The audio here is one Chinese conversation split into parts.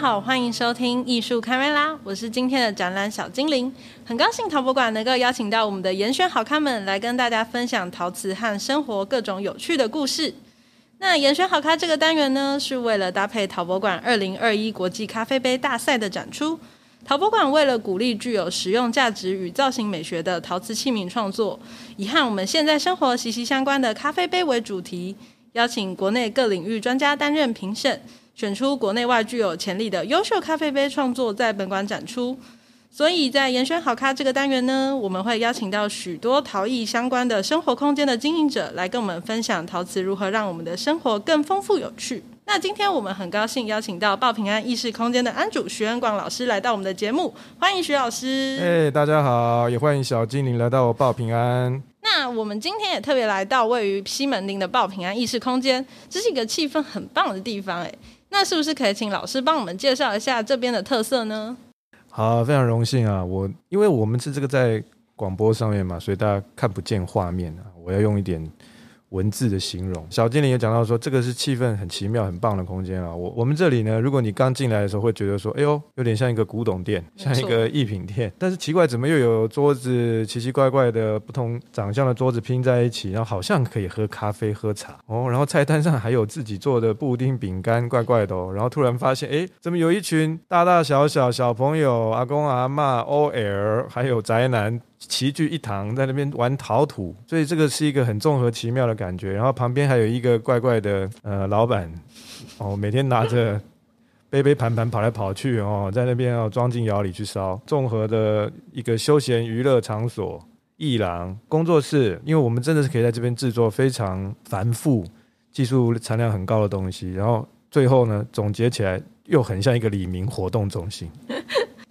好，欢迎收听艺术开麦啦，我是今天的展览小精灵，很高兴陶博馆能够邀请到我们的严选好咖们来跟大家分享陶瓷和生活各种有趣的故事。那严选好咖这个单元呢，是为了搭配陶博馆二零二一国际咖啡杯大赛的展出。陶博馆为了鼓励具有实用价值与造型美学的陶瓷器皿创作，以和我们现在生活息息相关的咖啡杯为主题，邀请国内各领域专家担任评审。选出国内外具有潜力的优秀咖啡杯创作，在本馆展出。所以在严选好咖这个单元呢，我们会邀请到许多陶艺相关的生活空间的经营者，来跟我们分享陶瓷如何让我们的生活更丰富有趣。那今天我们很高兴邀请到报平安意识空间的安主徐恩广老师来到我们的节目，欢迎徐老师。哎，hey, 大家好，也欢迎小精灵来到我报平安。那我们今天也特别来到位于西门町的报平安意识空间，这是一个气氛很棒的地方，哎。那是不是可以请老师帮我们介绍一下这边的特色呢？好，非常荣幸啊！我因为我们是这个在广播上面嘛，所以大家看不见画面啊，我要用一点。文字的形容，小精灵也讲到说，这个是气氛很奇妙、很棒的空间啊。我我们这里呢，如果你刚进来的时候会觉得说，哎呦，有点像一个古董店，像一个艺品店。但是奇怪，怎么又有桌子奇奇怪怪的不同长相的桌子拼在一起，然后好像可以喝咖啡、喝茶哦。然后菜单上还有自己做的布丁、饼干，怪怪的哦。然后突然发现，哎，怎么有一群大大小小小朋友、阿公阿嬷、OL，还有宅男。齐聚一堂，在那边玩陶土，所以这个是一个很综合奇妙的感觉。然后旁边还有一个怪怪的呃老板，哦，每天拿着 杯杯盘盘跑来跑去哦，在那边要装进窑里去烧。综合的一个休闲娱乐场所、艺廊、工作室，因为我们真的是可以在这边制作非常繁复、技术含量很高的东西。然后最后呢，总结起来又很像一个李明活动中心。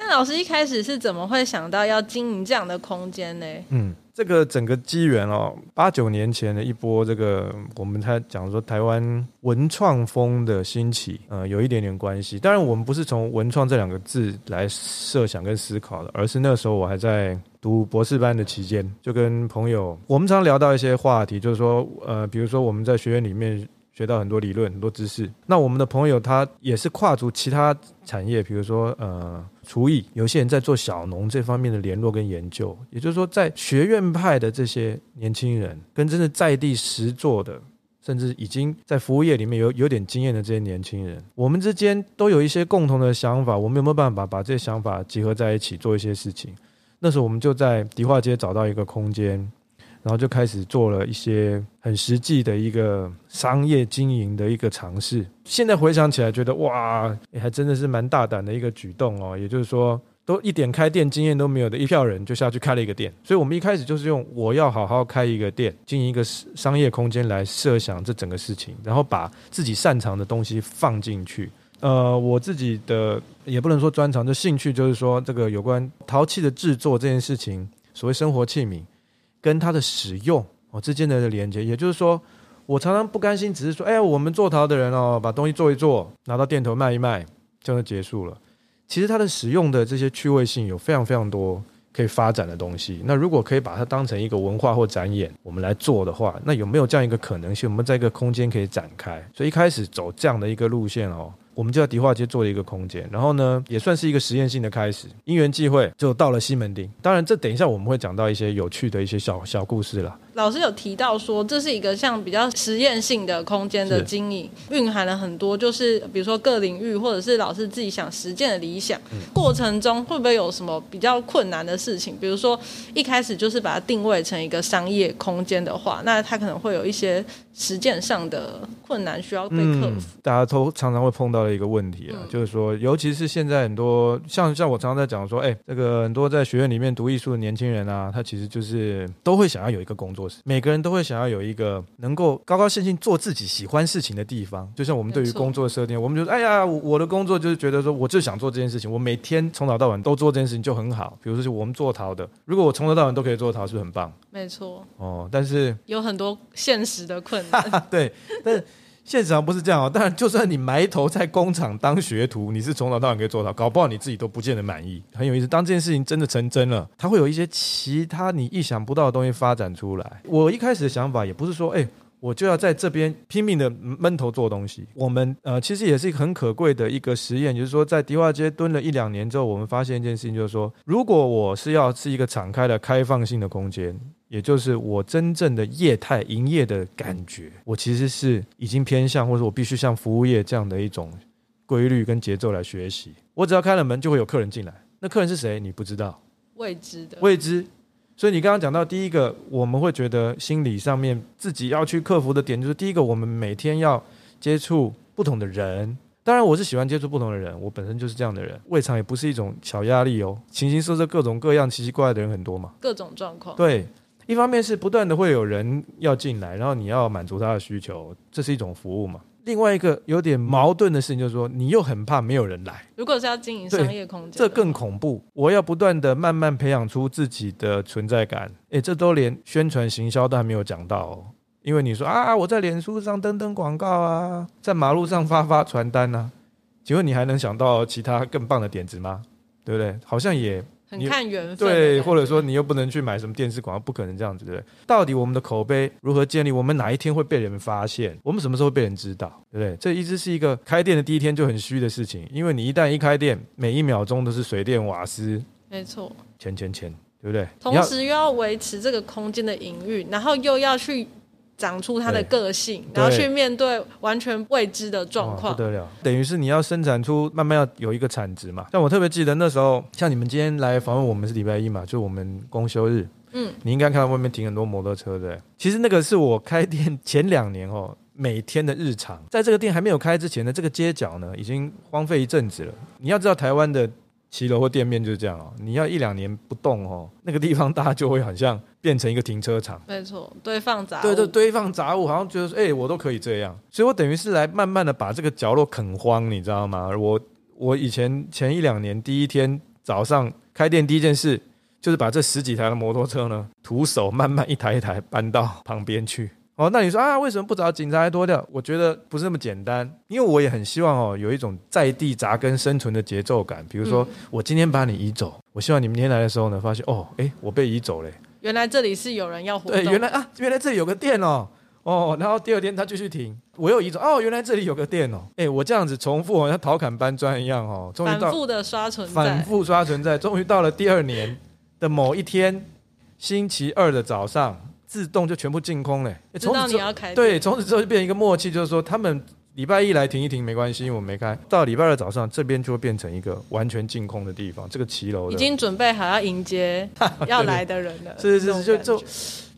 老师一开始是怎么会想到要经营这样的空间呢？嗯，这个整个机缘哦，八九年前的一波这个，我们才讲说台湾文创风的兴起，呃，有一点点关系。当然，我们不是从文创这两个字来设想跟思考的，而是那时候我还在读博士班的期间，就跟朋友，我们常聊到一些话题，就是说，呃，比如说我们在学院里面学到很多理论、很多知识，那我们的朋友他也是跨足其他产业，比如说，呃。厨艺，有些人在做小农这方面的联络跟研究，也就是说，在学院派的这些年轻人，跟真的在地实做的，甚至已经在服务业里面有有点经验的这些年轻人，我们之间都有一些共同的想法，我们有没有办法把这些想法结合在一起做一些事情？那时候我们就在迪化街找到一个空间。然后就开始做了一些很实际的一个商业经营的一个尝试。现在回想起来，觉得哇，还真的是蛮大胆的一个举动哦。也就是说，都一点开店经验都没有的一票人，就下去开了一个店。所以我们一开始就是用我要好好开一个店，经营一个商业空间来设想这整个事情，然后把自己擅长的东西放进去。呃，我自己的也不能说专长，就兴趣，就是说这个有关陶器的制作这件事情，所谓生活器皿。跟它的使用哦之间的连接，也就是说，我常常不甘心，只是说，哎，我们做陶的人哦，把东西做一做，拿到店头卖一卖，就结束了。其实它的使用的这些趣味性有非常非常多可以发展的东西。那如果可以把它当成一个文化或展演，我们来做的话，那有没有这样一个可能性？我们在一个空间可以展开。所以一开始走这样的一个路线哦。我们就在迪化街做了一个空间，然后呢，也算是一个实验性的开始。因缘际会，就到了西门町。当然，这等一下我们会讲到一些有趣的一些小小故事了。老师有提到说，这是一个像比较实验性的空间的经营，蕴含了很多，就是比如说各领域或者是老师自己想实践的理想。嗯、过程中会不会有什么比较困难的事情？比如说一开始就是把它定位成一个商业空间的话，那它可能会有一些实践上的困难需要被克服。嗯、大家都常常会碰到的一个问题啊，嗯、就是说，尤其是现在很多像像我常常在讲说，哎，这个很多在学院里面读艺术的年轻人啊，他其实就是都会想要有一个工作。每个人都会想要有一个能够高高兴兴做自己喜欢事情的地方，就像我们对于工作的设定，我们就说，哎呀，我的工作就是觉得说，我就想做这件事情，我每天从早到晚都做这件事情就很好。比如说，是我们做陶的，如果我从头到晚都可以做陶，是不是很棒？没错。哦，但是有很多现实的困难。对，但是。现实上不是这样哦，当然，就算你埋头在工厂当学徒，你是从早到晚可以做到，搞不好你自己都不见得满意。很有意思，当这件事情真的成真了，它会有一些其他你意想不到的东西发展出来。我一开始的想法也不是说，哎，我就要在这边拼命的闷头做东西。我们呃，其实也是一个很可贵的一个实验，就是说在迪化街蹲了一两年之后，我们发现一件事情，就是说，如果我是要是一个敞开的开放性的空间，也就是我真正的业态营业的感觉，我其实是已经偏向，或者我必须像服务业这样的一种规律跟节奏来学习。我只要开了门，就会有客人进来。那客人是谁？你不知道，未知的，未知。所以你刚刚讲到第一个，我们会觉得心理上面自己要去克服的点，就是第一个，我们每天要接触不同的人。当然，我是喜欢接触不同的人，我本身就是这样的人。胃肠也不是一种小压力哦，形形色色、各种各样、奇奇怪怪的人很多嘛，各种状况。对，一方面是不断的会有人要进来，然后你要满足他的需求，这是一种服务嘛。另外一个有点矛盾的事情就是说，你又很怕没有人来。如果是要经营商业空间，这更恐怖。我要不断的慢慢培养出自己的存在感。诶，这都连宣传行销都还没有讲到哦。因为你说啊，我在脸书上登登广告啊，在马路上发发传单啊，请问你还能想到其他更棒的点子吗？对不对？好像也。很看缘分，对，或者说你又不能去买什么电视广告，不可能这样子，对不对？到底我们的口碑如何建立？我们哪一天会被人发现？我们什么时候会被人知道？对不对？这一直是一个开店的第一天就很虚的事情，因为你一旦一开店，每一秒钟都是水电瓦斯，没错，钱钱钱，对不对？同时又要维持这个空间的营运，然后又要去。长出他的个性，然后去面对完全未知的状况，不得了。等于是你要生产出，慢慢要有一个产值嘛。像我特别记得那时候，像你们今天来访问我们是礼拜一嘛，就我们公休日。嗯，你应该看到外面停很多摩托车对。其实那个是我开店前两年哦，每天的日常。在这个店还没有开之前呢，这个街角呢已经荒废一阵子了。你要知道台湾的。骑楼或店面就是这样哦，你要一两年不动哦，那个地方大家就会好像变成一个停车场。没错，堆放杂物。对对，堆放杂物，好像觉得说，哎，我都可以这样。所以我等于是来慢慢的把这个角落垦荒，你知道吗？我我以前前一两年第一天早上开店第一件事，就是把这十几台的摩托车呢，徒手慢慢一台一台搬到旁边去。哦，那你说啊，为什么不找警察来拖掉？我觉得不是那么简单，因为我也很希望哦，有一种在地扎根生存的节奏感。比如说，我今天把你移走，我希望你明天来的时候呢，发现哦，哎，我被移走了。原来这里是有人要活动。对，原来啊，原来这里有个店哦，哦，然后第二天他继续停，我又移走。哦，原来这里有个店哦，哎，我这样子重复，好像陶侃搬砖一样哦，终于到反复的刷存在，反复刷存在，终于到了第二年的某一天，星期二的早上。自动就全部净空嘞，知道你要开。对，从此之后就变成一个默契，就是说他们礼拜一来停一停没关系，因为我没开。到礼拜二早上，这边就会变成一个完全净空的地方。这个骑楼已经准备好要迎接要来的人了。是 是是，就就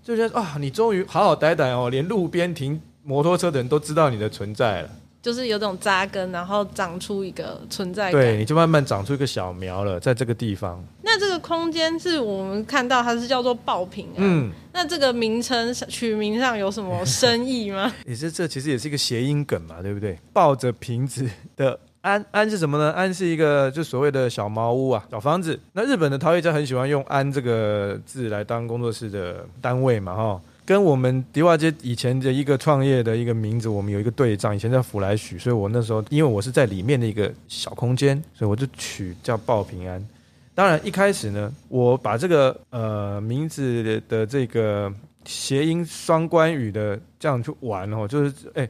就觉得啊，你终于好好待待哦，连路边停摩托车的人都知道你的存在了。就是有种扎根，然后长出一个存在感。对，你就慢慢长出一个小苗了，在这个地方。那这个空间是我们看到它是叫做爆品啊。嗯，那这个名称取名上有什么深意吗？也是，这其实也是一个谐音梗嘛，对不对？抱着瓶子的安安是什么呢？安是一个就所谓的小茅屋啊，小房子。那日本的陶艺家很喜欢用安这个字来当工作室的单位嘛，哈。跟我们迪化街以前的一个创业的一个名字，我们有一个对仗，以前叫福来许，所以我那时候因为我是在里面的一个小空间，所以我就取叫报平安。当然一开始呢，我把这个呃名字的这个谐音双关语的这样去玩哦，就是哎，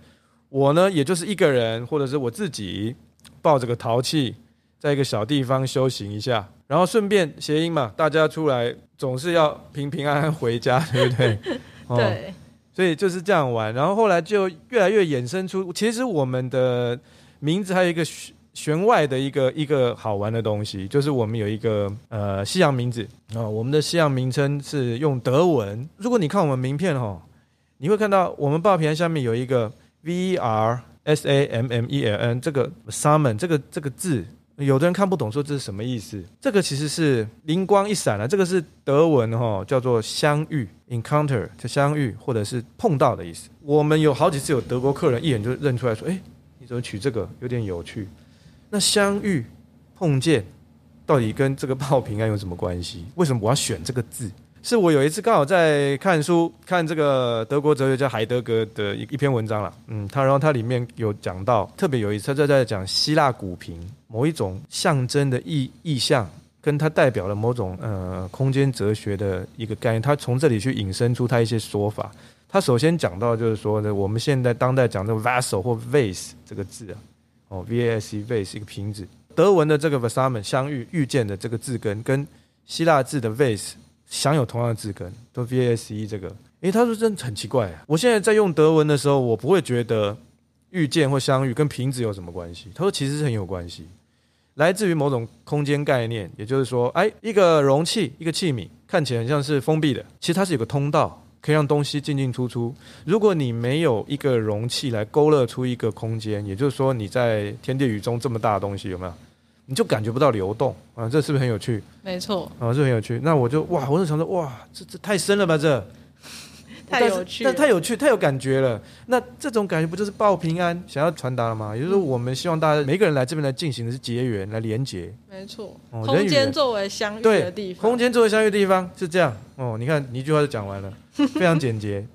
我呢也就是一个人，或者是我自己抱着个陶器，在一个小地方修行一下，然后顺便谐音嘛，大家出来总是要平平安安回家，对不对？对、哦，所以就是这样玩，然后后来就越来越衍生出，其实我们的名字还有一个弦外的一个一个好玩的东西，就是我们有一个呃西洋名字啊、哦，我们的西洋名称是用德文。如果你看我们名片哈、哦，你会看到我们报平安下面有一个 V R S A M M E L N 这个 Summon 这个这个字。有的人看不懂，说这是什么意思？这个其实是灵光一闪了、这个是德文哈、哦，叫做相遇 （encounter），就相遇或者是碰到的意思。我们有好几次有德国客人一眼就认出来说：“哎，你怎么取这个？有点有趣。”那相遇、碰见，到底跟这个 报平安有什么关系？为什么我要选这个字？是我有一次刚好在看书，看这个德国哲学家海德格的一一篇文章了。嗯，他然后他里面有讲到，特别有一次他在在讲希腊古瓶某一种象征的意意象，跟它代表了某种呃空间哲学的一个概念。他从这里去引申出他一些说法。他首先讲到就是说呢，我们现在当代讲这个 vessel 或 vase 这个字啊，哦，v a s e vase 一个瓶子。德文的这个 versammen 相遇遇见的这个字根，跟希腊字的 vase 享有同样的字根，都 V S E 这个。诶，他说真的很奇怪啊！我现在在用德文的时候，我不会觉得遇见或相遇跟瓶子有什么关系。他说其实是很有关系，来自于某种空间概念，也就是说，哎，一个容器，一个器皿看起来很像是封闭的，其实它是有个通道。可以让东西进进出出。如果你没有一个容器来勾勒出一个空间，也就是说你在天地宇宙这么大的东西有没有？你就感觉不到流动啊！这是不是很有趣？没错啊，这很有趣。那我就哇，我就想说哇，这这太深了吧这。太有趣，但太有趣，太有感觉了。那这种感觉不就是报平安想要传达了吗？也就是说，我们希望大家每个人来这边来进行的是结缘，来连结。没错，空间作为相遇的地方。空间作为相遇的地方是这样哦。你看，你一句话就讲完了，非常简洁。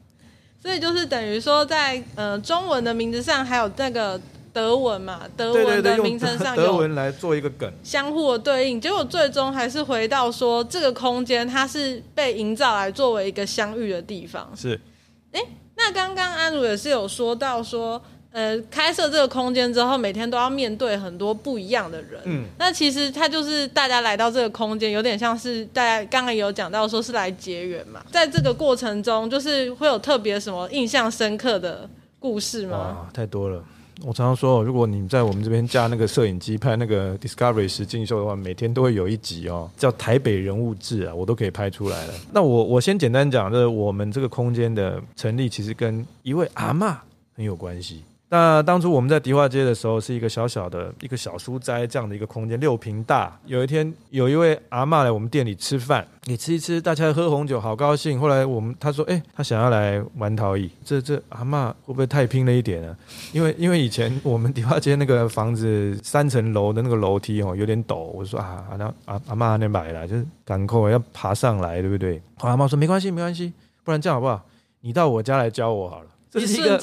所以就是等于说在，在呃中文的名字上还有那个。德文嘛，德文的名称上有德文来做一个梗，相互的对应，结果最终还是回到说，这个空间它是被营造来作为一个相遇的地方。是，哎，那刚刚安如也是有说到说，呃，开设这个空间之后，每天都要面对很多不一样的人。嗯，那其实他就是大家来到这个空间，有点像是大家刚刚也有讲到说是来结缘嘛，在这个过程中，就是会有特别什么印象深刻的故事吗？哇，太多了。我常常说，如果你在我们这边架那个摄影机拍那个 Discovery 实境秀的话，每天都会有一集哦，叫《台北人物志》啊，我都可以拍出来了。那我我先简单讲，就是我们这个空间的成立，其实跟一位阿嬷很有关系。那当初我们在迪化街的时候，是一个小小的一个小书斋这样的一个空间，六平大。有一天，有一位阿嬷来我们店里吃饭，你吃一吃，大家喝红酒，好高兴。后来我们他说，哎，他想要来玩陶艺。这这阿嬷会不会太拼了一点呢？因为因为以前我们迪化街那个房子三层楼的那个楼梯哦有点陡，我说啊，那阿阿嬷那买了，就是赶快要爬上来，对不对？阿嬷说没关系没关系，不然这样好不好？你到我家来教我好了。这是一个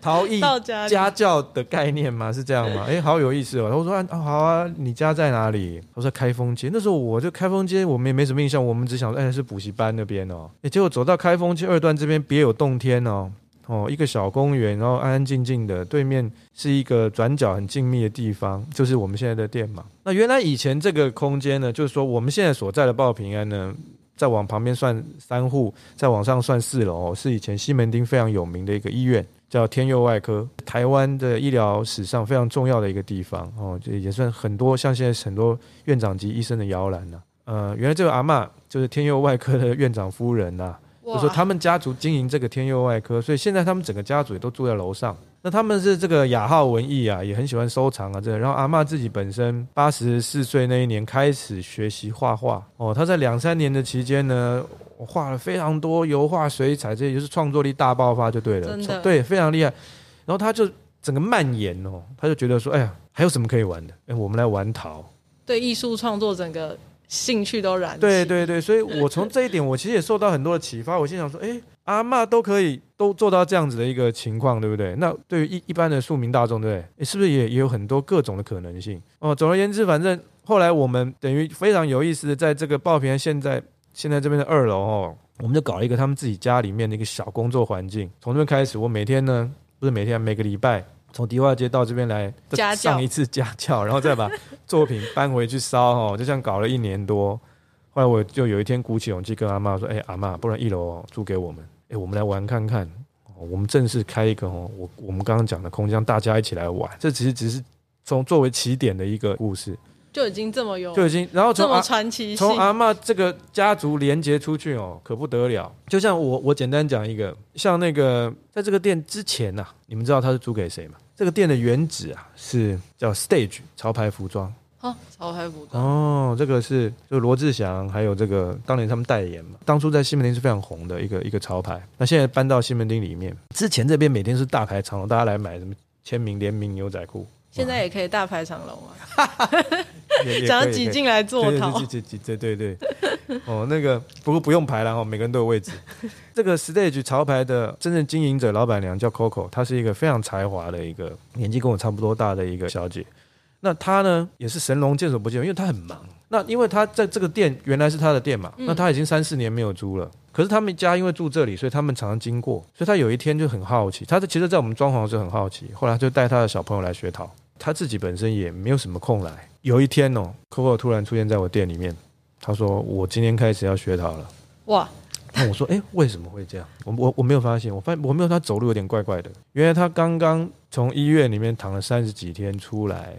逃逸家教的概念吗？是这样吗？哎，好有意思哦！我说啊，好啊，你家在哪里？我说开封街。那时候我就开封街，我们也没什么印象，我们只想说，哎，是补习班那边哦。哎，结果走到开封街二段这边，别有洞天哦。哦，一个小公园，然后安安静静的，对面是一个转角很静谧的地方，就是我们现在的店嘛。那原来以前这个空间呢，就是说我们现在所在的报平安呢。再往旁边算三户，再往上算四楼，是以前西门町非常有名的一个医院，叫天佑外科，台湾的医疗史上非常重要的一个地方哦，这也算很多像现在很多院长级医生的摇篮呐。呃，原来这个阿嬷就是天佑外科的院长夫人呐、啊，就说他们家族经营这个天佑外科，所以现在他们整个家族也都住在楼上。那他们是这个雅好文艺啊，也很喜欢收藏啊，这个。然后阿嬷自己本身八十四岁那一年开始学习画画哦，他在两三年的期间呢，画了非常多油画、水彩，这也就是创作力大爆发就对了，对，非常厉害。然后他就整个蔓延哦，他就觉得说，哎呀，还有什么可以玩的？哎，我们来玩陶。对艺术创作整个兴趣都燃。对对对，所以我从这一点，我其实也受到很多的启发。我心想说，哎。阿嬷都可以都做到这样子的一个情况，对不对？那对于一一般的庶民大众，对？是不是也也有很多各种的可能性？哦，总而言之，反正后来我们等于非常有意思的，在这个报平安现在现在这边的二楼哦，我们就搞了一个他们自己家里面的一个小工作环境。从这边开始，我每天呢，不是每天，每个礼拜从迪化街到这边来上一次家教，然后再把作品搬回去烧哦，就这样搞了一年多。后来我就有一天鼓起勇气跟阿妈说：“哎，阿妈，不然一楼租给我们。”哎，我们来玩看看。我们正式开一个哦，我我们刚刚讲的空间，大家一起来玩。这其实只是从作为起点的一个故事，就已经这么有，就已经然后从这么传奇，从阿妈这个家族连接出去哦，可不得了。就像我我简单讲一个，像那个在这个店之前呐、啊，你们知道他是租给谁吗？这个店的原址啊是叫 Stage 潮牌服装。哦，潮牌服装哦，这个是就罗志祥，还有这个当年他们代言嘛。当初在西门町是非常红的一个一个潮牌，那现在搬到西门町里面。之前这边每天是大排长龙，大家来买什么签名联名牛仔裤。现在也可以大排长龙啊，想要挤进来做淘，挤挤挤，对对对。哦，那个不过不用排了哦，每个人都有位置。这个 Stage 潮牌的真正经营者老板娘叫 Coco，她是一个非常才华的一个年纪跟我差不多大的一个小姐。那她呢也是神龙见首不见尾，因为她很忙。那因为她在这个店原来是她的店嘛，那她已经三四年没有租了。可是他们家因为住这里，所以他们常常经过。所以他有一天就很好奇，他其实，在我们装潢的时候很好奇，后来就带他的小朋友来学陶。他自己本身也没有什么空来。有一天哦，Coco 突然出现在我店里面，他说：“我今天开始要学陶了。”哇！那我说：“哎，为什么会这样？我我我没有发现，我发现我没有他走路有点怪怪的。原来他刚刚从医院里面躺了三十几天出来。”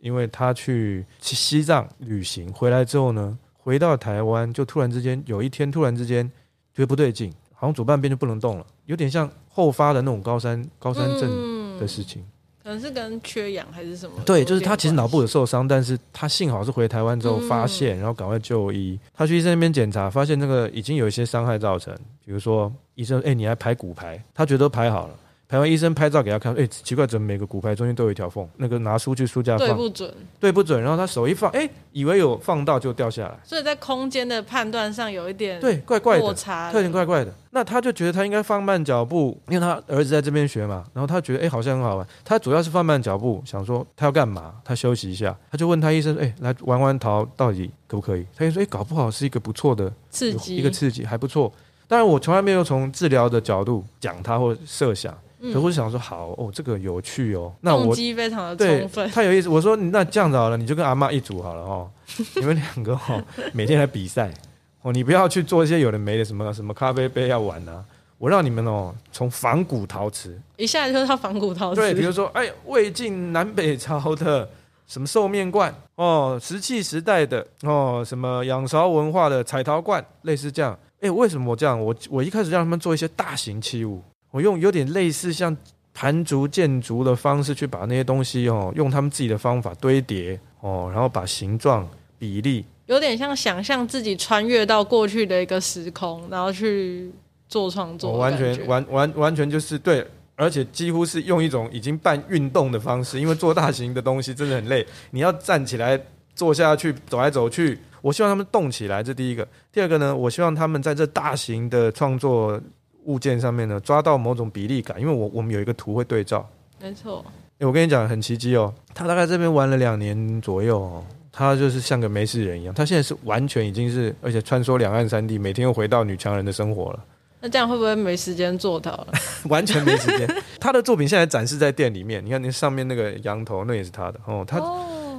因为他去去西藏旅行回来之后呢，回到台湾就突然之间有一天突然之间觉得不对劲，好像左半边就不能动了，有点像后发的那种高山高山症的事情，嗯，可能是跟缺氧还是什么？对，就是他其实脑部有受伤，但是他幸好是回台湾之后发现，然后赶快就医。他去医生那边检查，发现那个已经有一些伤害造成，比如说医生，哎，你还排骨排，他觉得都排好了。台湾医生拍照给他看，哎、欸，奇怪，怎么每个骨牌中间都有一条缝？那个拿书去书架放，对不准，对不准。然后他手一放，哎、欸，以为有放到就掉下来。所以在空间的判断上有一点对怪怪的落差，有点怪怪的。那他就觉得他应该放慢脚步，因为他儿子在这边学嘛。然后他觉得，哎、欸，好像很好玩。他主要是放慢脚步，想说他要干嘛？他休息一下，他就问他医生，哎、欸，来玩玩桃到底可不可以？他就说，哎、欸，搞不好是一个不错的刺激，一个刺激还不错。当然，我从来没有从治疗的角度讲他或设想。可我就想说，好哦，这个有趣哦。那我动机非常的充分，太有意思。我说，那这样子好了，你就跟阿妈一组好了哦。你们两个哦，每天来比赛哦，你不要去做一些有的没的，什么什么咖啡杯要玩啊。我让你们哦，从仿古陶瓷一下就到仿古陶瓷。对，比如说，哎，魏晋南北朝的什么兽面罐哦，石器时代的哦，什么仰韶文化的彩陶罐，类似这样。哎，为什么我这样？我我一开始让他们做一些大型器物。我用有点类似像盘竹建筑的方式去把那些东西哦，用他们自己的方法堆叠哦，然后把形状比例，有点像想象自己穿越到过去的一个时空，然后去做创作，完全完完完全就是对，而且几乎是用一种已经半运动的方式，因为做大型的东西真的很累，你要站起来坐下去走来走去，我希望他们动起来，这第一个，第二个呢，我希望他们在这大型的创作。物件上面呢，抓到某种比例感，因为我我们有一个图会对照，没错。哎，我跟你讲很奇迹哦，他大概这边玩了两年左右哦，他就是像个没事人一样，他现在是完全已经是，而且穿梭两岸三地，每天又回到女强人的生活了。那这样会不会没时间做到了？完全没时间。他的作品现在展示在店里面，你看那上面那个羊头，那也是他的哦，他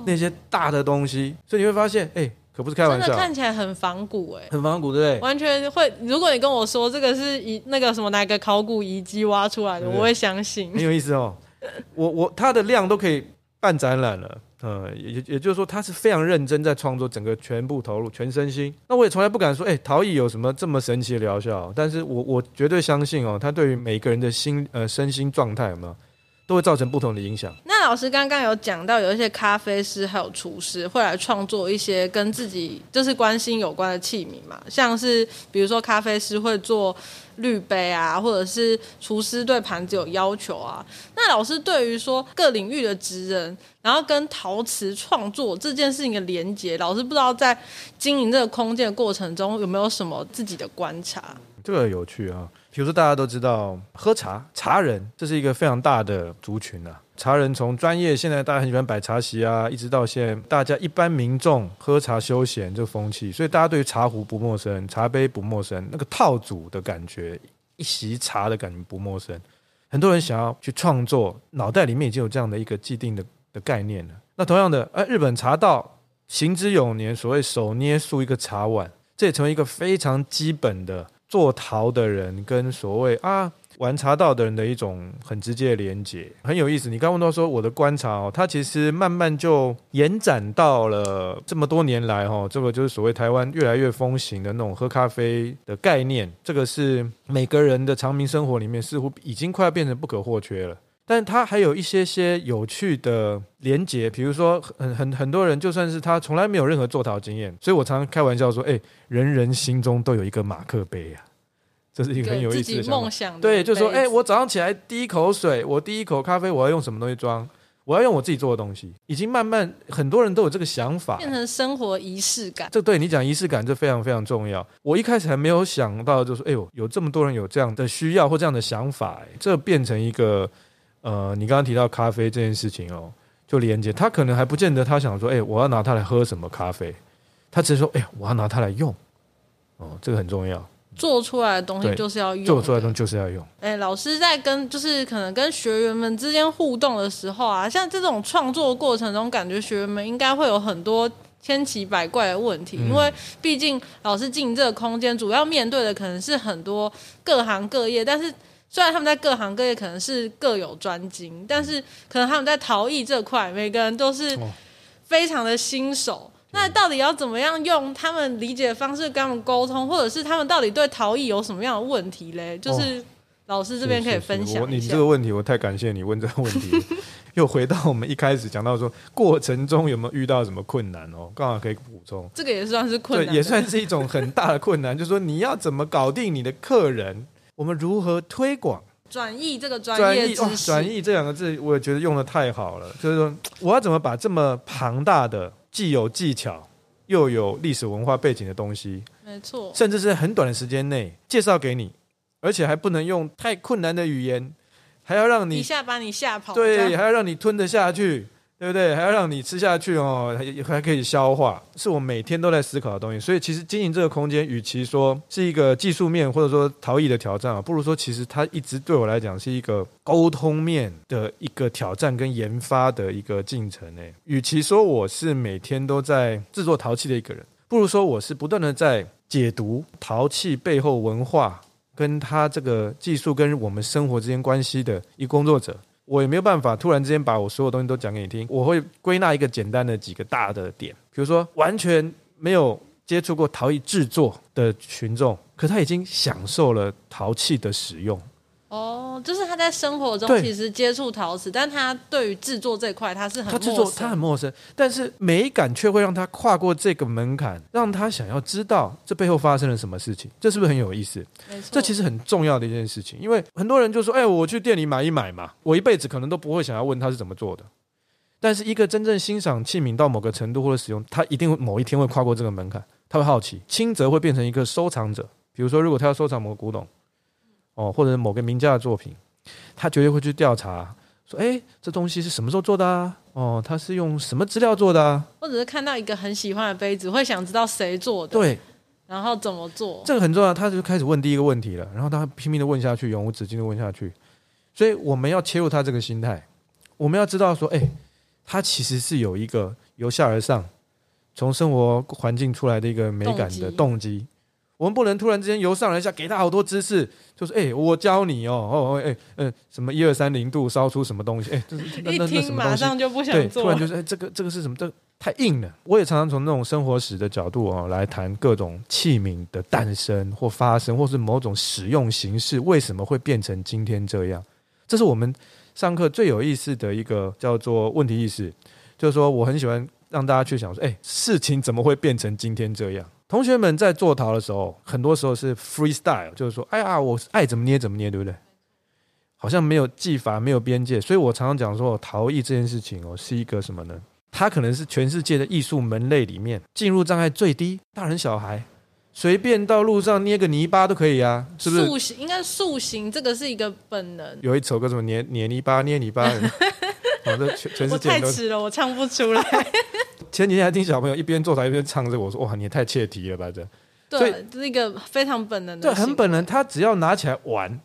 那些大的东西，所以你会发现，哎。可不是开玩笑，真的看起来很仿古哎、欸，很仿古对不对？完全会。如果你跟我说这个是遗那个什么哪个考古遗迹挖出来的，我会相信。很有意思哦，我我它的量都可以办展览了，嗯，也也就是说他是非常认真在创作，整个全部投入全身心。那我也从来不敢说，哎，陶艺有什么这么神奇的疗效？但是我我绝对相信哦，他对于每个人的心呃身心状态有没有？都会造成不同的影响。那老师刚刚有讲到，有一些咖啡师还有厨师会来创作一些跟自己就是关心有关的器皿嘛，像是比如说咖啡师会做滤杯啊，或者是厨师对盘子有要求啊。那老师对于说各领域的职人，然后跟陶瓷创作这件事情的连接，老师不知道在经营这个空间的过程中有没有什么自己的观察？这个有趣啊。比如说，大家都知道喝茶，茶人这是一个非常大的族群啊。茶人从专业，现在大家很喜欢摆茶席啊，一直到现在，大家一般民众喝茶休闲这个风气，所以大家对于茶壶不陌生，茶杯不陌生，那个套组的感觉，一席茶的感觉不陌生。很多人想要去创作，脑袋里面已经有这样的一个既定的的概念了。那同样的，哎，日本茶道行之有年，所谓手捏塑一个茶碗，这也成为一个非常基本的。做陶的人跟所谓啊玩茶道的人的一种很直接的连接，很有意思。你刚问到说我的观察哦，它其实慢慢就延展到了这么多年来哈，这个就是所谓台湾越来越风行的那种喝咖啡的概念，这个是每个人的长民生活里面似乎已经快要变成不可或缺了。但它还有一些些有趣的连接，比如说很很很多人就算是他从来没有任何做陶经验，所以我常常开玩笑说，哎，人人心中都有一个马克杯啊，这是一个很有意思的梦想。对，就说，哎，我早上起来第一口水，我第一口咖啡，我要用什么东西装？我要用我自己做的东西。已经慢慢很多人都有这个想法，变成生活仪式感。这对你讲仪式感，这非常非常重要。我一开始还没有想到，就是哎呦，有这么多人有这样的需要或这样的想法，哎，这变成一个。呃，你刚刚提到咖啡这件事情哦，就连接。他可能还不见得他想说，哎，我要拿它来喝什么咖啡，他只是说，哎，我要拿它来用。哦，这个很重要。做出来的东西就是要用，做出来的东西就是要用。哎，老师在跟就是可能跟学员们之间互动的时候啊，像这种创作过程中，感觉学员们应该会有很多千奇百怪的问题，嗯、因为毕竟老师进这个空间，主要面对的可能是很多各行各业。但是虽然他们在各行各业可能是各有专精，但是可能他们在陶艺这块，每个人都是非常的新手。那到底要怎么样用他们理解的方式跟他们沟通，或者是他们到底对陶艺有什么样的问题嘞？就是老师这边可以分享。你这个问题，我太感谢你问这个问题。又回到我们一开始讲到说，过程中有没有遇到什么困难哦？刚好可以补充。这个也算是困难，对，也算是一种很大的困难。就是说，你要怎么搞定你的客人？我们如何推广转译这个专业知识？转译这两个字，我也觉得用的太好了。就是说，我要怎么把这么庞大的既有技巧又有历史文化背景的东西，没错，甚至是很短的时间内介绍给你，而且还不能用太困难的语言，还要让你一下把你吓跑，对，还要让你吞得下去。对不对？还要让你吃下去哦，还还可以消化，是我每天都在思考的东西。所以，其实经营这个空间，与其说是一个技术面或者说陶艺的挑战啊，不如说其实它一直对我来讲是一个沟通面的一个挑战跟研发的一个进程。诶，与其说我是每天都在制作陶器的一个人，不如说我是不断的在解读陶器背后文化跟它这个技术跟我们生活之间关系的一个工作者。我也没有办法突然之间把我所有东西都讲给你听，我会归纳一个简单的几个大的点，比如说完全没有接触过陶艺制作的群众，可他已经享受了陶器的使用。哦，就是他在生活中其实接触陶瓷，但他对于制作这块他是很陌生，他制作他很陌生，但是美感却会让他跨过这个门槛，让他想要知道这背后发生了什么事情，这是不是很有意思？没错，这其实很重要的一件事情，因为很多人就说：“哎，我去店里买一买嘛。”我一辈子可能都不会想要问他是怎么做的，但是一个真正欣赏器皿到某个程度或者使用，他一定会某一天会跨过这个门槛，他会好奇，轻则会变成一个收藏者，比如说如果他要收藏某个古董。哦，或者某个名家的作品，他绝对会去调查，说：“哎，这东西是什么时候做的啊？哦，他是用什么资料做的啊？”或者是看到一个很喜欢的杯子，会想知道谁做的，对，然后怎么做，这个很重要。他就开始问第一个问题了，然后他拼命的问下去，永无止境的问下去。所以我们要切入他这个心态，我们要知道说：“哎，他其实是有一个由下而上，从生活环境出来的一个美感的动机。”我们不能突然之间由上而下给他好多知识，就是哎，我教你哦，哦，哎，嗯，什么一二三零度烧出什么东西？哎，这是那那？马上就不想做。对，突然就是哎，这个这个是什么？这个、太硬了。我也常常从那种生活史的角度哦来谈各种器皿的诞生或发生，或是某种使用形式为什么会变成今天这样。这是我们上课最有意思的一个叫做问题意识，就是说我很喜欢让大家去想说，哎，事情怎么会变成今天这样？同学们在做陶的时候，很多时候是 freestyle，就是说，哎呀，我爱怎么捏怎么捏，对不对？好像没有技法，没有边界。所以我常常讲说，陶艺这件事情哦，是一个什么呢？它可能是全世界的艺术门类里面进入障碍最低，大人小孩随便到路上捏个泥巴都可以啊，是不是？塑形应该塑形，这个是一个本能。有一首歌什么捏捏泥巴，捏泥巴。哦，这全全世界都太迟了，我唱不出来。前几天还听小朋友一边做台一边唱着，我说哇，你也太切题了吧这。对，这是一个非常本能的。对，很本能。他只要拿起来玩，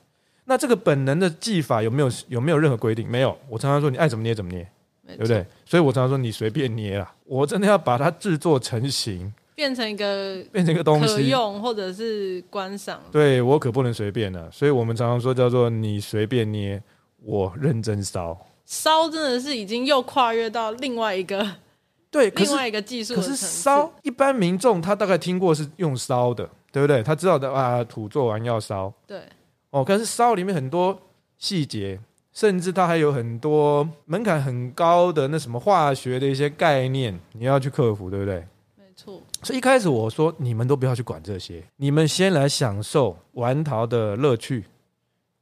那这个本能的技法有没有有没有任何规定？没有。我常常说你爱怎么捏怎么捏，对不对？所以我常常说你随便捏啊。我真的要把它制作成型，变成一个变成一个东西，可用或者是观赏。对，我可不能随便的，所以我们常常说叫做你随便捏，我认真烧。烧真的是已经又跨越到另外一个。对，另外一个技术。可是烧，一般民众他大概听过是用烧的，对不对？他知道的啊，土做完要烧。对。哦，可是烧里面很多细节，甚至它还有很多门槛很高的那什么化学的一些概念，你要去克服，对不对？没错。所以一开始我说，你们都不要去管这些，你们先来享受玩陶的乐趣。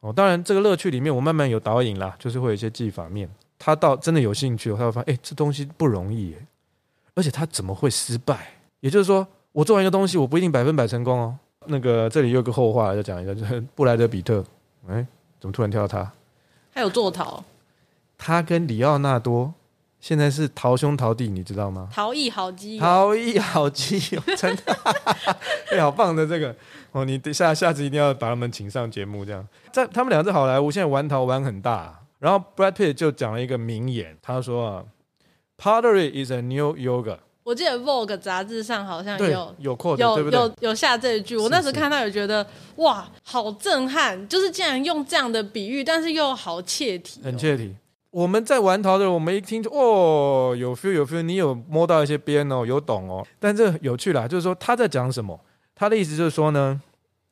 哦，当然这个乐趣里面，我慢慢有导引啦，就是会有一些技法面。他到真的有兴趣，他会发现，哎，这东西不容易耶。而且他怎么会失败？也就是说，我做完一个东西，我不一定百分百成功哦。那个这里有个后话，再讲一下，就是布莱德比特，哎，怎么突然跳到他？还有做逃，他跟里奥纳多现在是逃兄逃弟，你知道吗？逃逸好基，逃逸好基友，真的，哎、欸，好棒的这个哦！你等下下次一定要把他们请上节目，这样在他们俩在好莱坞现在玩逃玩很大。然后 Brad Pitt 就讲了一个名言，他说啊，Pottery is a new yoga。我记得 Vogue 杂志上好像有有 quote，有？有有下这一句，我那时看到有觉得哇，好震撼！就是竟然用这样的比喻，但是又好切题，很切题。我们在玩陶的，我们一听就哦，有 feel 有 feel，你有摸到一些边哦，有懂哦。但这有趣啦，就是说他在讲什么？他的意思就是说呢，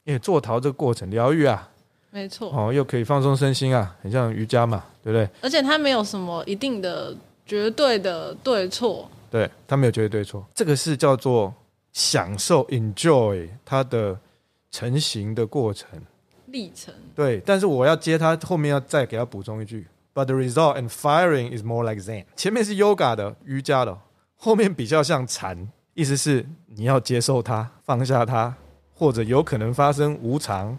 诶，做陶这个过程疗愈啊，没错哦，又可以放松身心啊，很像瑜伽嘛，对不对？而且他没有什么一定的绝对的对错，对，他没有绝对对错，这个是叫做享受 enjoy 它的成型的过程历程。对，但是我要接他后面要再给他补充一句。But the result and firing is more like Zen。前面是 yoga 的瑜伽的，后面比较像禅，意思是你要接受它，放下它，或者有可能发生无常，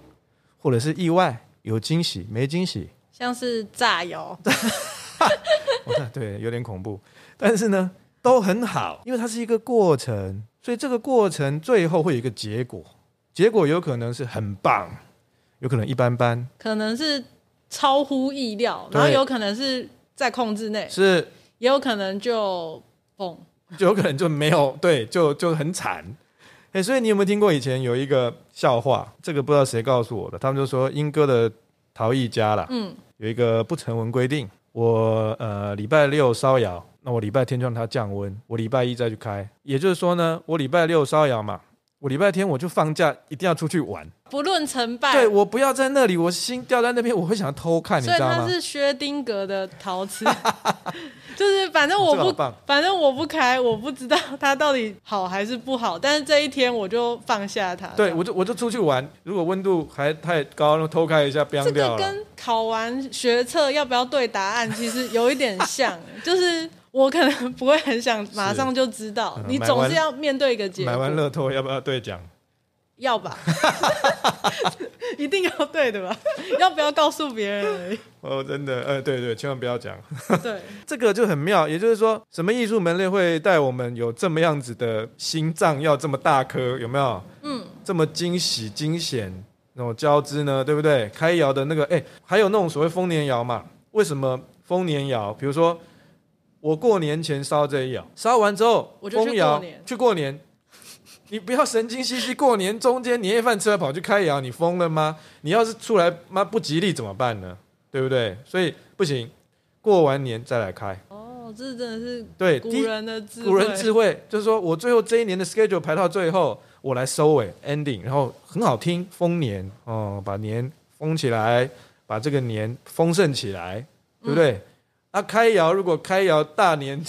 或者是意外，有惊喜没惊喜，像是炸油。对，有点恐怖，但是呢都很好，因为它是一个过程，所以这个过程最后会有一个结果，结果有可能是很棒，有可能一般般，可能是。超乎意料，然后有可能是在控制内，是也有可能就嘣，就有可能就没有，对，就就很惨。哎，所以你有没有听过以前有一个笑话？这个不知道谁告诉我的，他们就说英哥的陶艺家啦，嗯，有一个不成文规定，我呃礼拜六烧窑，那我礼拜天让它降温，我礼拜一再去开，也就是说呢，我礼拜六烧窑嘛。我礼拜天我就放假，一定要出去玩，不论成败。对，我不要在那里，我心掉在那边，我会想偷看，你知道吗？所以它是薛丁格的陶瓷，就是反正我不，反正我不开，我不知道它到底好还是不好。但是这一天我就放下它。对，我就我就出去玩，如果温度还太高，那偷开一下，不要掉了。这个跟考完学测要不要对答案，其实有一点像，就是。我可能不会很想马上就知道，嗯、你总是要面对一个结果。买完乐透要不要兑奖？要吧，一定要对的吧？要不要告诉别人而已？哦，真的，呃，对对，千万不要讲。对，这个就很妙。也就是说，什么艺术门类会带我们有这么样子的心脏要这么大颗？有没有？嗯，这么惊喜惊险那种交织呢？对不对？开窑的那个，哎，还有那种所谓丰年窑嘛？为什么丰年窑？比如说。我过年前烧这一窑，烧完之后，我就去过年。去过年，你不要神经兮兮。过年中间年夜饭吃了跑去开窑，你疯了吗？你要是出来妈不吉利怎么办呢？对不对？所以不行，过完年再来开。哦，这真的是对古人的智慧。古人智慧就是说我最后这一年的 schedule 排到最后，我来收尾 ending，然后很好听，丰年哦，把年封起来，把这个年丰盛起来，对不对？嗯他、啊、开窑，如果开窑大年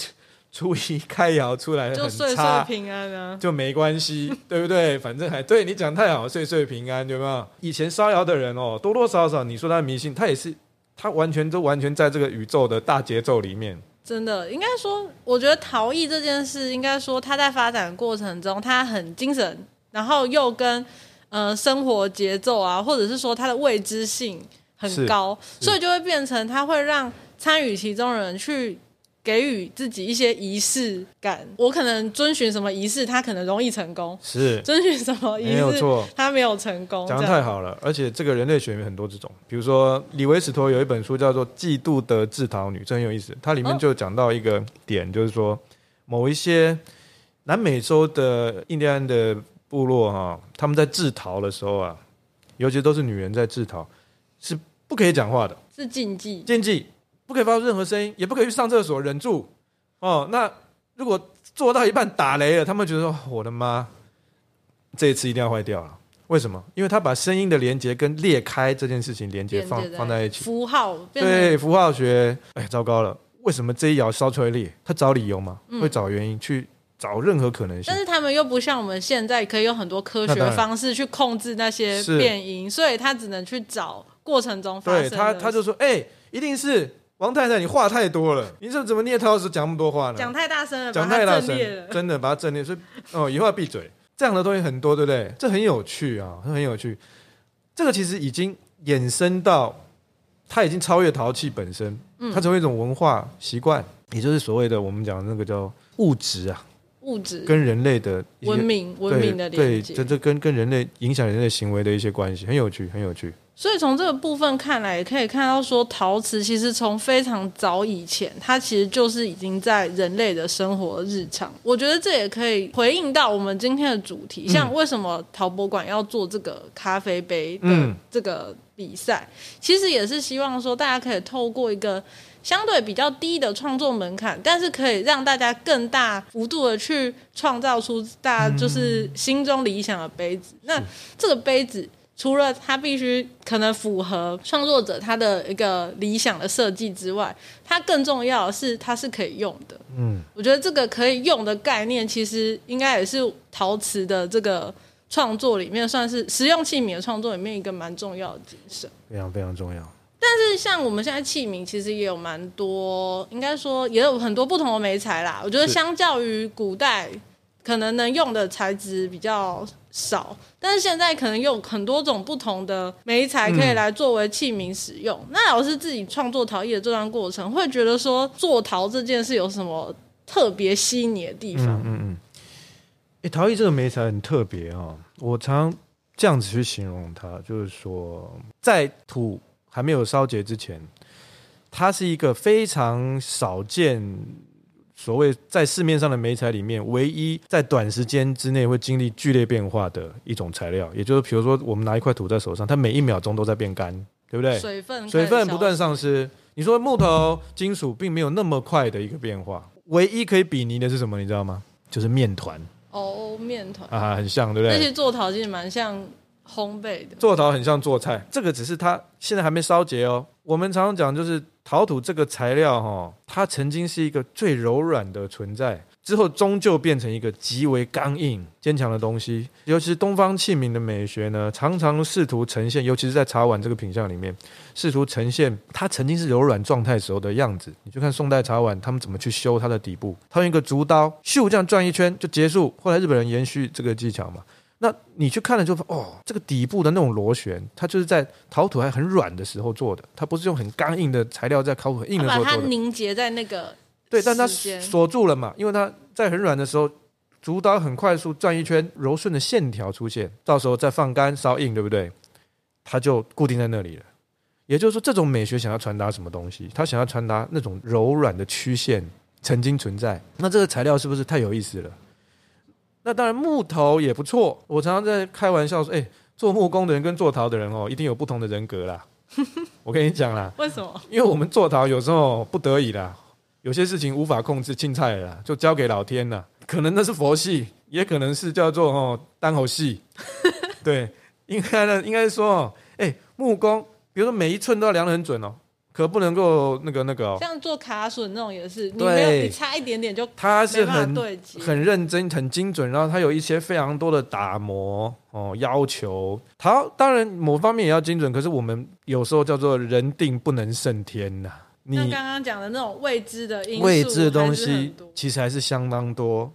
初一开窑出来很差，就岁岁平安啊，就没关系，对不对？反正还对你讲太好，岁岁平安，有没有？以前烧窑的人哦，多多少少你说他迷信，他也是，他完全都完全在这个宇宙的大节奏里面。真的，应该说，我觉得陶艺这件事，应该说他在发展过程中，他很精神，然后又跟呃生活节奏啊，或者是说他的未知性很高，所以就会变成他会让。参与其中的人去给予自己一些仪式感，我可能遵循什么仪式，他可能容易成功；是。遵循什么仪式，没有错，他没有成功。讲的太好了，而且这个人类学有很多这种，比如说李维史托有一本书叫做《嫉妒的制陶女》，这很有意思。它里面就讲到一个点，哦、就是说某一些南美洲的印第安的部落哈，他们在制陶的时候啊，尤其都是女人在制陶，是不可以讲话的，是禁忌，禁忌。不可以发出任何声音，也不可以去上厕所，忍住。哦，那如果做到一半打雷了，他们觉得说：“我的妈，这一次一定要坏掉了。”为什么？因为他把声音的连接跟裂开这件事情连接放放在一起。符号对符号学，哎，糟糕了！为什么这一窑烧出来裂？他找理由吗？会找原因，嗯、去找任何可能性。但是他们又不像我们现在可以用很多科学方式去控制那些变音，所以他只能去找过程中发生。对他，他就说：“哎，一定是。”王太太，你话太多了。你这怎么念陶老师讲那么多话呢？讲太大声了，讲太大声，真的把它震裂。所以哦，以后要闭嘴。这样的东西很多，对不对？这很有趣啊，很有趣。这个其实已经衍生到，它已经超越陶器本身，它成为一种文化习惯。也就是所谓的我们讲的那个叫物质啊，物质跟人类的文明文明的对，这这跟跟人类影响人类行为的一些关系，很有趣，很有趣。所以从这个部分看来，也可以看到说，陶瓷其实从非常早以前，它其实就是已经在人类的生活日常。我觉得这也可以回应到我们今天的主题，像为什么陶博馆要做这个咖啡杯的这个比赛，其实也是希望说，大家可以透过一个相对比较低的创作门槛，但是可以让大家更大幅度的去创造出大家就是心中理想的杯子。那这个杯子。除了它必须可能符合创作者他的一个理想的设计之外，它更重要的是它是可以用的。嗯，我觉得这个可以用的概念，其实应该也是陶瓷的这个创作里面，算是实用器皿的创作里面一个蛮重要的精神。非常非常重要。但是像我们现在器皿，其实也有蛮多，应该说也有很多不同的媒材啦。我觉得相较于古代，可能能用的材质比较少，但是现在可能有很多种不同的媒材可以来作为器皿使用。那老师自己创作陶艺的这段过程，会觉得说做陶这件事有什么特别吸引你的地方？嗯嗯，嗯、欸。陶艺这个媒材很特别啊，我常这样子去形容它，就是说在土还没有烧结之前，它是一个非常少见。所谓在市面上的媒材里面，唯一在短时间之内会经历剧烈变化的一种材料，也就是比如说我们拿一块土在手上，它每一秒钟都在变干，对不对？水分水分不断丧失。你说木头、金属并没有那么快的一个变化，唯一可以比拟的是什么？你知道吗？就是面团。哦，面团啊，很像，对不对？那些做陶其实蛮像烘焙的。做陶很像做菜，这个只是它现在还没烧结哦。我们常常讲就是。陶土这个材料，哈，它曾经是一个最柔软的存在，之后终究变成一个极为刚硬、坚强的东西。尤其是东方器皿的美学呢，常常试图呈现，尤其是在茶碗这个品相里面，试图呈现它曾经是柔软状态时候的样子。你就看宋代茶碗，他们怎么去修它的底部，他用一个竹刀，咻这样转一圈就结束。后来日本人延续这个技巧嘛。那你去看了就哦，这个底部的那种螺旋，它就是在陶土还很软的时候做的，它不是用很刚硬的材料在烤土很硬的时候做的。把它凝结在那个对，但它锁住了嘛，因为它在很软的时候，竹刀很快速转一圈，柔顺的线条出现，到时候再放干烧硬，对不对？它就固定在那里了。也就是说，这种美学想要传达什么东西？它想要传达那种柔软的曲线曾经存在。那这个材料是不是太有意思了？那当然，木头也不错。我常常在开玩笑说：“哎，做木工的人跟做陶的人哦，一定有不同的人格啦。”我跟你讲啦，为什么？因为我们做陶有时候不得已啦，有些事情无法控制，青菜啦，就交给老天了。可能那是佛系，也可能是叫做哦单口戏。对，应该呢，应该是说，哎，木工，比如说每一寸都要量得很准哦。可不能够那个那个哦，像做卡榫那种也是，你没有你差一点点就它是很很认真很精准，然后它有一些非常多的打磨哦要求。它当然某方面也要精准，可是我们有时候叫做人定不能胜天呐。你刚刚讲的那种未知的因素，未知的东西其实还是相当多。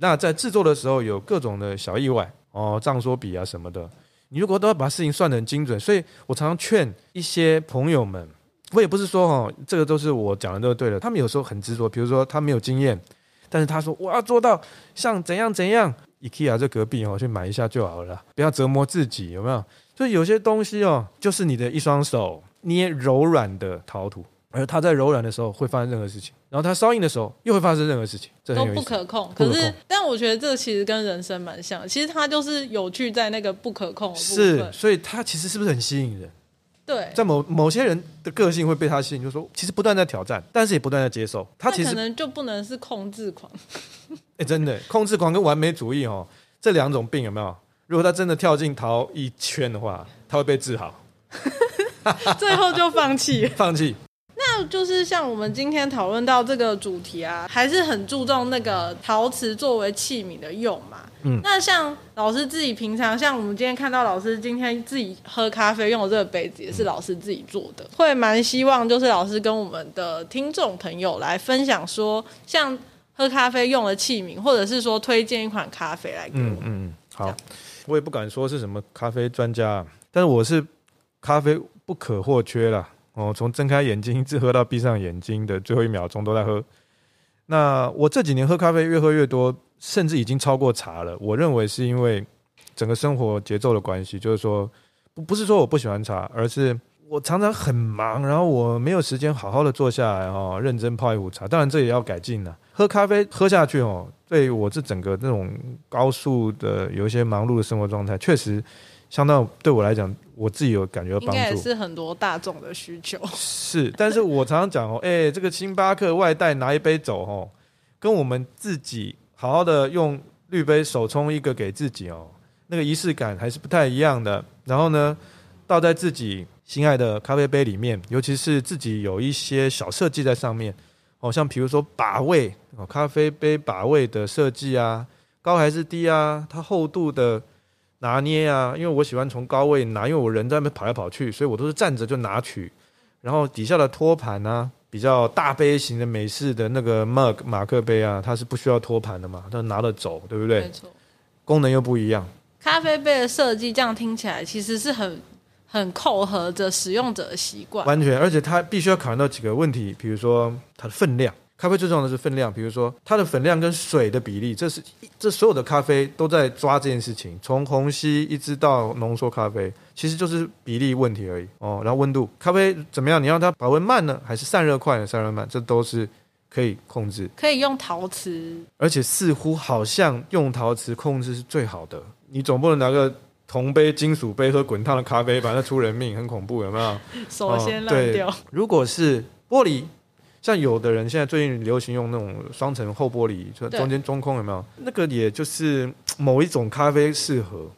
那在制作的时候有各种的小意外哦，帐说比啊什么的，你如果都要把事情算得很精准，所以我常常劝一些朋友们。我也不是说哦，这个都是我讲的都对的。他们有时候很执着，比如说他没有经验，但是他说我要做到像怎样怎样，IKEA 这隔壁哦，去买一下就好了，不要折磨自己，有没有？所以有些东西哦，就是你的一双手捏柔软的陶土，而它在柔软的时候会发生任何事情，然后它烧硬的时候又会发生任何事情，这都不可控。可是，但我觉得这其实跟人生蛮像，其实它就是有趣在那个不可控的部分。是，所以它其实是不是很吸引人？对，在某某些人的个性会被他吸引，就是说其实不断在挑战，但是也不断在接受。他其实可能就不能是控制狂。哎，真的，控制狂跟完美主义哦，这两种病有没有？如果他真的跳进陶一圈的话，他会被治好，最后就放弃，放弃。那就是像我们今天讨论到这个主题啊，还是很注重那个陶瓷作为器皿的用嘛。嗯，那像老师自己平常，像我们今天看到老师今天自己喝咖啡用的这个杯子，也是老师自己做的，会蛮希望就是老师跟我们的听众朋友来分享说，像喝咖啡用的器皿，或者是说推荐一款咖啡来给我们。嗯嗯，好，我也不敢说是什么咖啡专家，但是我是咖啡不可或缺啦。哦，从睁开眼睛一直喝到闭上眼睛的最后一秒钟都在喝。那我这几年喝咖啡越喝越多，甚至已经超过茶了。我认为是因为整个生活节奏的关系，就是说不不是说我不喜欢茶，而是我常常很忙，然后我没有时间好好的坐下来哦，认真泡一壶茶。当然这也要改进了。喝咖啡喝下去哦，对我这整个这种高速的有一些忙碌的生活状态，确实相当对我来讲，我自己有感觉帮助。应该也是很多大众的需求。是，但是我常常讲哦，哎、欸，这个星巴克外带拿一杯走哦，跟我们自己好好的用滤杯手冲一个给自己哦，那个仪式感还是不太一样的。然后呢，倒在自己心爱的咖啡杯里面，尤其是自己有一些小设计在上面，哦，像比如说把位哦，咖啡杯把位的设计啊，高还是低啊，它厚度的拿捏啊，因为我喜欢从高位拿，因为我人在那边跑来跑去，所以我都是站着就拿取。然后底下的托盘啊，比较大杯型的美式的那个 mug 马克杯啊，它是不需要托盘的嘛，它拿得走，对不对？没错，功能又不一样。咖啡杯的设计，这样听起来其实是很很扣合着使用者的习惯，完全，而且它必须要考虑到几个问题，比如说它的分量，咖啡最重要的是分量，比如说它的粉量跟水的比例，这是这所有的咖啡都在抓这件事情，从虹吸一直到浓缩咖啡，其实就是比例问题而已哦。然后温度，咖啡怎么样？你让它保温慢呢，还是散热快呢？散热慢，这都是可以控制，可以用陶瓷，而且似乎好像用陶瓷控制是最好的。你总不能拿个铜杯、金属杯喝滚烫的咖啡，把它出人命，很恐怖，有没有？首先烂掉。如果是玻璃，像有的人现在最近流行用那种双层厚玻璃，就中间中空，有没有？那个也就是某一种咖啡适合，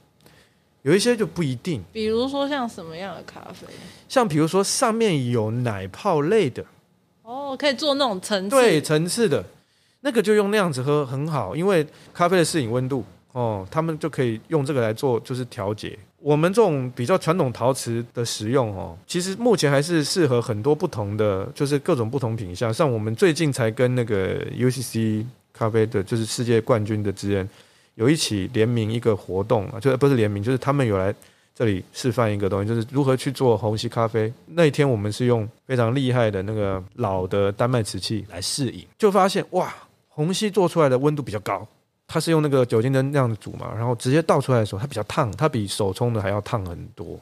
有一些就不一定。比如说像什么样的咖啡？像比如说上面有奶泡类的，哦，可以做那种层次，对层次的，那个就用那样子喝很好，因为咖啡的适应温度。哦，他们就可以用这个来做，就是调节。我们这种比较传统陶瓷的使用，哦，其实目前还是适合很多不同的，就是各种不同品相。像我们最近才跟那个 UCC 咖啡的，就是世界冠军的职人，有一起联名一个活动啊，就不是联名，就是他们有来这里示范一个东西，就是如何去做虹吸咖啡。那一天我们是用非常厉害的那个老的丹麦瓷器来试饮，就发现哇，虹吸做出来的温度比较高。它是用那个酒精灯那样子煮嘛，然后直接倒出来的时候，它比较烫，它比手冲的还要烫很多，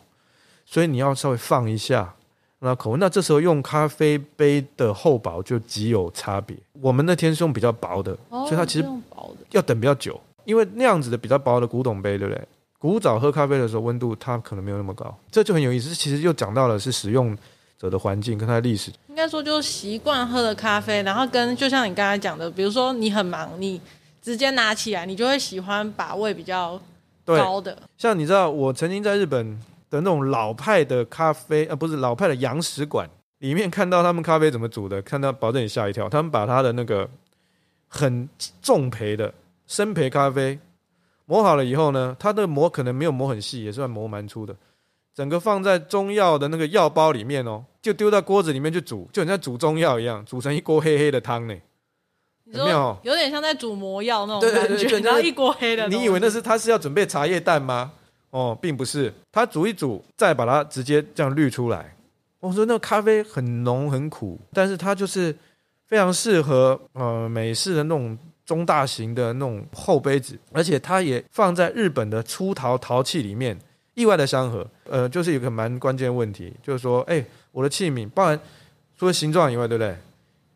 所以你要稍微放一下，那口温。那这时候用咖啡杯的厚薄就极有差别。我们那天是用比较薄的，哦、所以它其实要等比较久，因为那样子的比较薄的古董杯，对不对？古早喝咖啡的时候温度它可能没有那么高，这就很有意思。其实又讲到了是使用者的环境跟它的历史。应该说就是习惯喝的咖啡，然后跟就像你刚才讲的，比如说你很忙，你。直接拿起来，你就会喜欢把位比较高的。像你知道，我曾经在日本的那种老派的咖啡，呃，不是老派的洋食馆里面看到他们咖啡怎么煮的，看到保证你吓一跳。他们把他的那个很重培的生培咖啡磨好了以后呢，它的磨可能没有磨很细，也算磨蛮粗的，整个放在中药的那个药包里面哦，就丢到锅子里面去煮，就像煮中药一样，煮成一锅黑黑的汤呢。有没有？有点像在煮魔药那种感觉，对对对，然后一锅黑的。你以为那是他是要准备茶叶蛋吗？哦，并不是，他煮一煮，再把它直接这样滤出来。我说那个咖啡很浓很苦，但是它就是非常适合呃美式的那种中大型的那种厚杯子，而且它也放在日本的粗陶陶器里面，意外的相合。呃，就是有个蛮关键问题，就是说，哎，我的器皿，包含除了形状以外，对不对？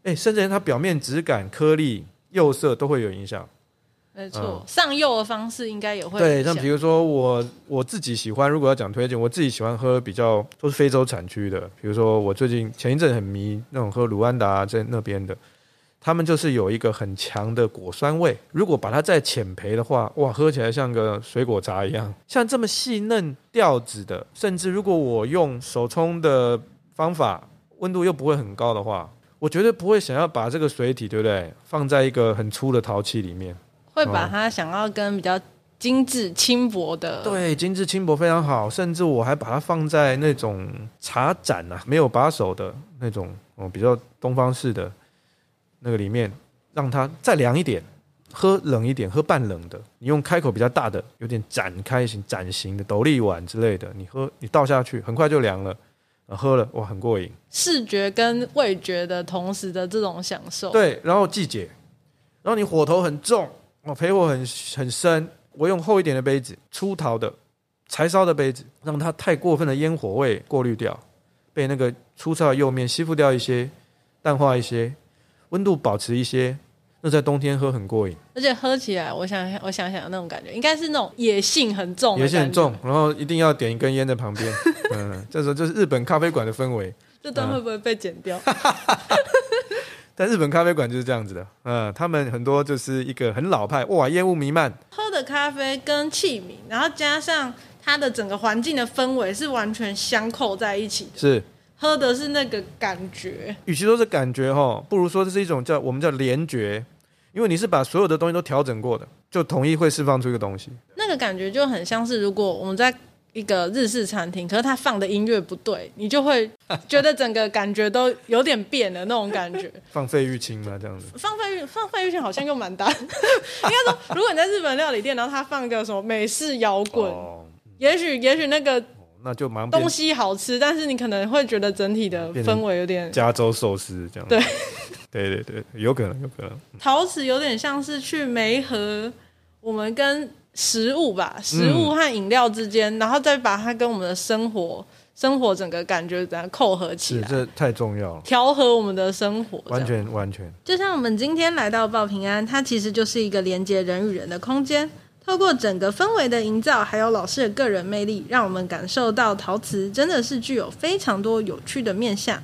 哎，甚至连它表面质感、颗粒、釉色都会有影响。没错，嗯、上釉的方式应该也会。对，像比如说我我自己喜欢，如果要讲推荐，我自己喜欢喝比较都是非洲产区的。比如说我最近前一阵很迷那种喝卢安达在那边的，他们就是有一个很强的果酸味。如果把它再浅焙的话，哇，喝起来像个水果茶一样。像这么细嫩调子的，甚至如果我用手冲的方法，温度又不会很高的话。我绝对不会想要把这个水体，对不对？放在一个很粗的陶器里面，会把它想要跟比较精致轻薄的，对，精致轻薄非常好。甚至我还把它放在那种茶盏啊，没有把手的那种哦，比较东方式的那个里面，让它再凉一点，喝冷一点，喝半冷的。你用开口比较大的，有点展开型、展型的斗笠碗之类的，你喝，你倒下去，很快就凉了。喝了哇，很过瘾，视觉跟味觉的同时的这种享受。对，然后季节，然后你火头很重，我，焙火很很深，我用厚一点的杯子，粗陶的柴烧的杯子，让它太过分的烟火味过滤掉，被那个粗糙的釉面吸附掉一些，淡化一些，温度保持一些。那在冬天喝很过瘾，而且喝起来，我想想，我想想那种感觉，应该是那种野性很重，野性很重，然后一定要点一根烟在旁边，嗯，这时候就是日本咖啡馆的氛围。这段会不会被剪掉？嗯、但日本咖啡馆就是这样子的，嗯，他们很多就是一个很老派，哇，烟雾弥漫，喝的咖啡跟器皿，然后加上它的整个环境的氛围是完全相扣在一起的，是。喝的是那个感觉，与其说是感觉哈，不如说这是一种叫我们叫联觉，因为你是把所有的东西都调整过的，就统一会释放出一个东西。那个感觉就很像是如果我们在一个日式餐厅，可是他放的音乐不对，你就会觉得整个感觉都有点变了那种感觉。放费玉清嘛，这样子。放费玉放费玉清好像又蛮大。应该说，如果你在日本料理店，然后他放个什么美式摇滚，哦、也许也许那个。那就蛮东西好吃，但是你可能会觉得整体的氛围有点加州寿司这样。对，对对对，有可能有可能。陶瓷有点像是去媒合我们跟食物吧，食物和饮料之间，嗯、然后再把它跟我们的生活、生活整个感觉怎样扣合起来，这太重要了，调和我们的生活，完全完全。就像我们今天来到报平安，它其实就是一个连接人与人的空间。透过整个氛围的营造，还有老师的个人魅力，让我们感受到陶瓷真的是具有非常多有趣的面向。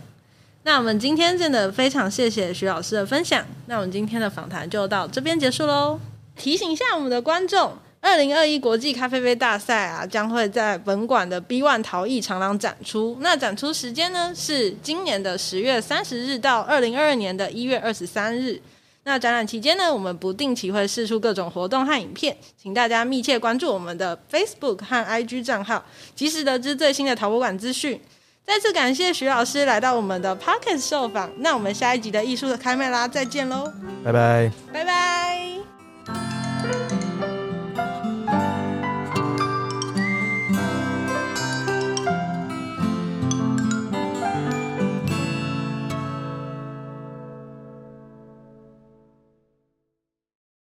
那我们今天真的非常谢谢徐老师的分享。那我们今天的访谈就到这边结束喽。提醒一下我们的观众，二零二一国际咖啡杯大赛啊，将会在本馆的 B One 陶艺长廊展出。那展出时间呢，是今年的十月三十日到二零二二年的一月二十三日。那展览期间呢，我们不定期会释出各种活动和影片，请大家密切关注我们的 Facebook 和 IG 账号，及时得知最新的陶博馆资讯。再次感谢徐老师来到我们的 pocket 受访那我们下一集的艺术的开麦啦再见喽。拜拜。拜拜。